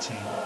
Team.